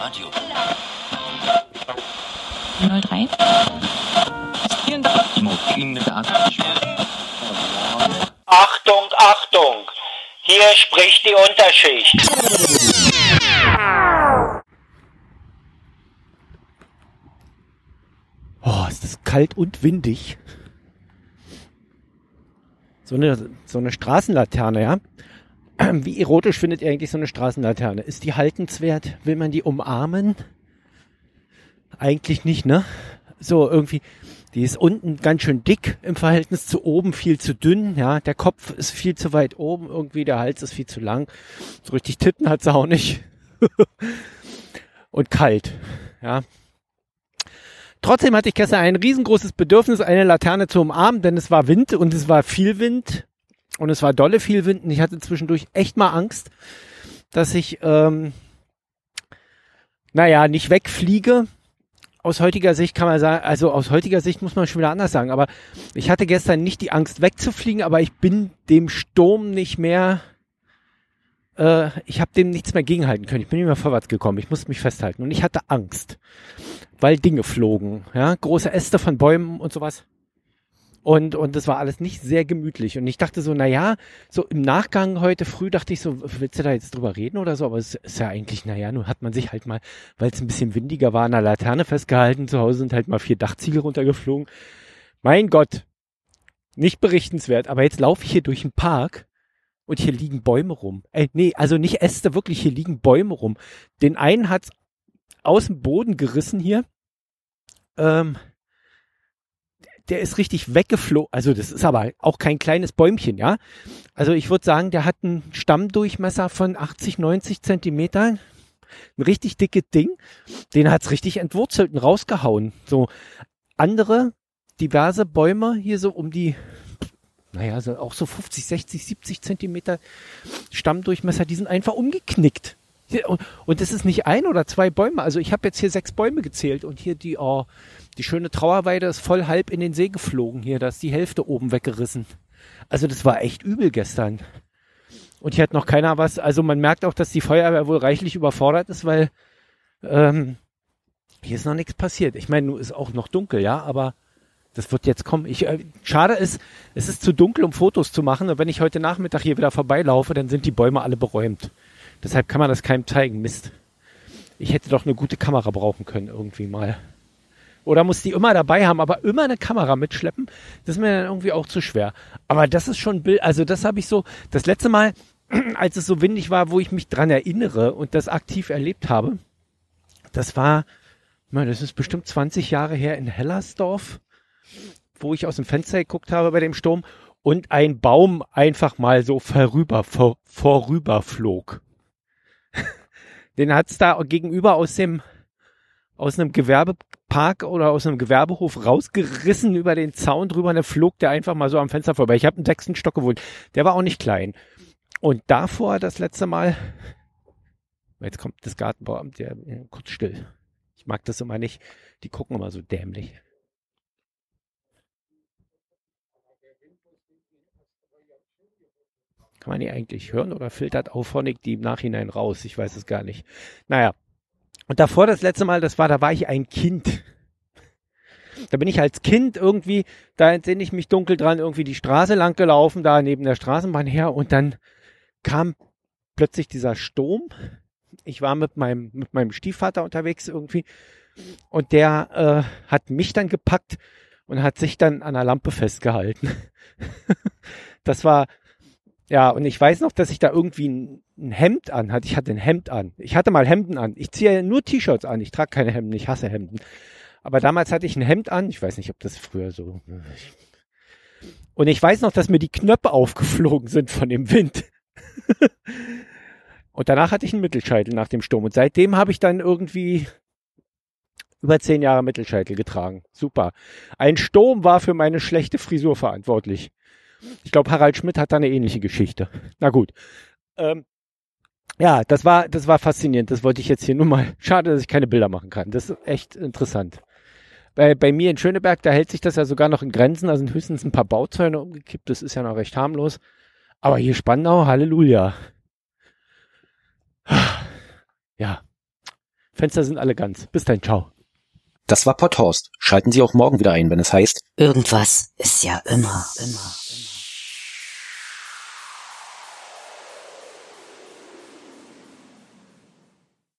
Radio. 03. Achtung, Achtung! Hier spricht die Unterschicht. Oh, ist das kalt und windig. So eine, so eine Straßenlaterne, ja. Wie erotisch findet ihr eigentlich so eine Straßenlaterne? Ist die haltenswert? Will man die umarmen? Eigentlich nicht, ne? So irgendwie, die ist unten ganz schön dick im Verhältnis zu oben viel zu dünn, ja. Der Kopf ist viel zu weit oben irgendwie, der Hals ist viel zu lang. So richtig Titten hat sie auch nicht. Und kalt, ja. Trotzdem hatte ich gestern ein riesengroßes Bedürfnis, eine Laterne zu umarmen, denn es war Wind und es war viel Wind und es war dolle viel Wind und ich hatte zwischendurch echt mal Angst, dass ich, ähm, naja, nicht wegfliege. Aus heutiger Sicht kann man sagen, also aus heutiger Sicht muss man schon wieder anders sagen, aber ich hatte gestern nicht die Angst wegzufliegen, aber ich bin dem Sturm nicht mehr, äh, ich habe dem nichts mehr gegenhalten können. Ich bin nicht mehr vorwärts gekommen, ich musste mich festhalten und ich hatte Angst weil Dinge flogen, ja, große Äste von Bäumen und sowas. Und, und das war alles nicht sehr gemütlich. Und ich dachte so, na ja, so im Nachgang heute früh dachte ich so, willst du da jetzt drüber reden oder so? Aber es ist ja eigentlich, na ja, nun hat man sich halt mal, weil es ein bisschen windiger war, an der Laterne festgehalten. Zu Hause sind halt mal vier Dachziegel runtergeflogen. Mein Gott, nicht berichtenswert. Aber jetzt laufe ich hier durch den Park und hier liegen Bäume rum. Ey, nee, also nicht Äste, wirklich, hier liegen Bäume rum. Den einen hat's aus dem Boden gerissen hier. Ähm, der ist richtig weggeflogen. Also das ist aber auch kein kleines Bäumchen, ja. Also ich würde sagen, der hat einen Stammdurchmesser von 80, 90 Zentimetern. Ein richtig dickes Ding. Den hat's richtig entwurzelt und rausgehauen. So andere diverse Bäume hier so um die, naja, so auch so 50, 60, 70 Zentimeter Stammdurchmesser, die sind einfach umgeknickt. Und, das ist nicht ein oder zwei Bäume. Also ich habe jetzt hier sechs Bäume gezählt und hier die, oh, die schöne Trauerweide ist voll halb in den See geflogen hier. Da ist die Hälfte oben weggerissen. Also das war echt übel gestern. Und hier hat noch keiner was. Also man merkt auch, dass die Feuerwehr wohl reichlich überfordert ist, weil ähm, hier ist noch nichts passiert. Ich meine, nun ist auch noch dunkel, ja, aber das wird jetzt kommen. Ich, äh, schade ist, es ist zu dunkel, um Fotos zu machen. Und wenn ich heute Nachmittag hier wieder vorbeilaufe, dann sind die Bäume alle beräumt. Deshalb kann man das keinem zeigen. Mist. Ich hätte doch eine gute Kamera brauchen können irgendwie mal. Oder muss die immer dabei haben, aber immer eine Kamera mitschleppen, das ist mir dann irgendwie auch zu schwer. Aber das ist schon Bild, also das habe ich so, das letzte Mal, als es so windig war, wo ich mich dran erinnere und das aktiv erlebt habe, das war, das ist bestimmt 20 Jahre her in Hellersdorf, wo ich aus dem Fenster geguckt habe bei dem Sturm und ein Baum einfach mal so vorüber, vor, vorüber Den hat's da gegenüber aus dem aus einem Gewerbepark oder aus einem Gewerbehof rausgerissen über den Zaun drüber und der flog der einfach mal so am Fenster vorbei. Ich habe einen sechsten Stock gewohnt. Der war auch nicht klein. Und davor das letzte Mal, jetzt kommt das Gartenbauamt, der kurz still. Ich mag das immer nicht. Die gucken immer so dämlich. Kann man die eigentlich hören oder filtert Auphonic die im Nachhinein raus? Ich weiß es gar nicht. Naja. Und davor das letzte Mal, das war, da war ich ein Kind. Da bin ich als Kind irgendwie, da entsinne ich mich dunkel dran, irgendwie die Straße lang gelaufen, da neben der Straßenbahn her und dann kam plötzlich dieser Sturm. Ich war mit meinem, mit meinem Stiefvater unterwegs irgendwie und der äh, hat mich dann gepackt und hat sich dann an der Lampe festgehalten. das war, ja, und ich weiß noch, dass ich da irgendwie ein, ein, Hemd an hatte. Ich hatte ein Hemd an. Ich hatte mal Hemden an. Ich ziehe ja nur T-Shirts an. Ich trage keine Hemden. Ich hasse Hemden. Aber damals hatte ich ein Hemd an. Ich weiß nicht, ob das früher so. Und ich weiß noch, dass mir die Knöpfe aufgeflogen sind von dem Wind. und danach hatte ich einen Mittelscheitel nach dem Sturm. Und seitdem habe ich dann irgendwie über zehn Jahre Mittelscheitel getragen. Super. Ein Sturm war für meine schlechte Frisur verantwortlich. Ich glaube, Harald Schmidt hat da eine ähnliche Geschichte. Na gut. Ähm, ja, das war, das war faszinierend. Das wollte ich jetzt hier nur mal. Schade, dass ich keine Bilder machen kann. Das ist echt interessant. Bei, bei mir in Schöneberg, da hält sich das ja sogar noch in Grenzen. Da sind höchstens ein paar Bauzäune umgekippt. Das ist ja noch recht harmlos. Aber hier Spandau, Halleluja. Ja. Fenster sind alle ganz. Bis dann, ciao. Das war Potthorst. Schalten Sie auch morgen wieder ein, wenn es heißt. Irgendwas ist ja immer, immer, immer.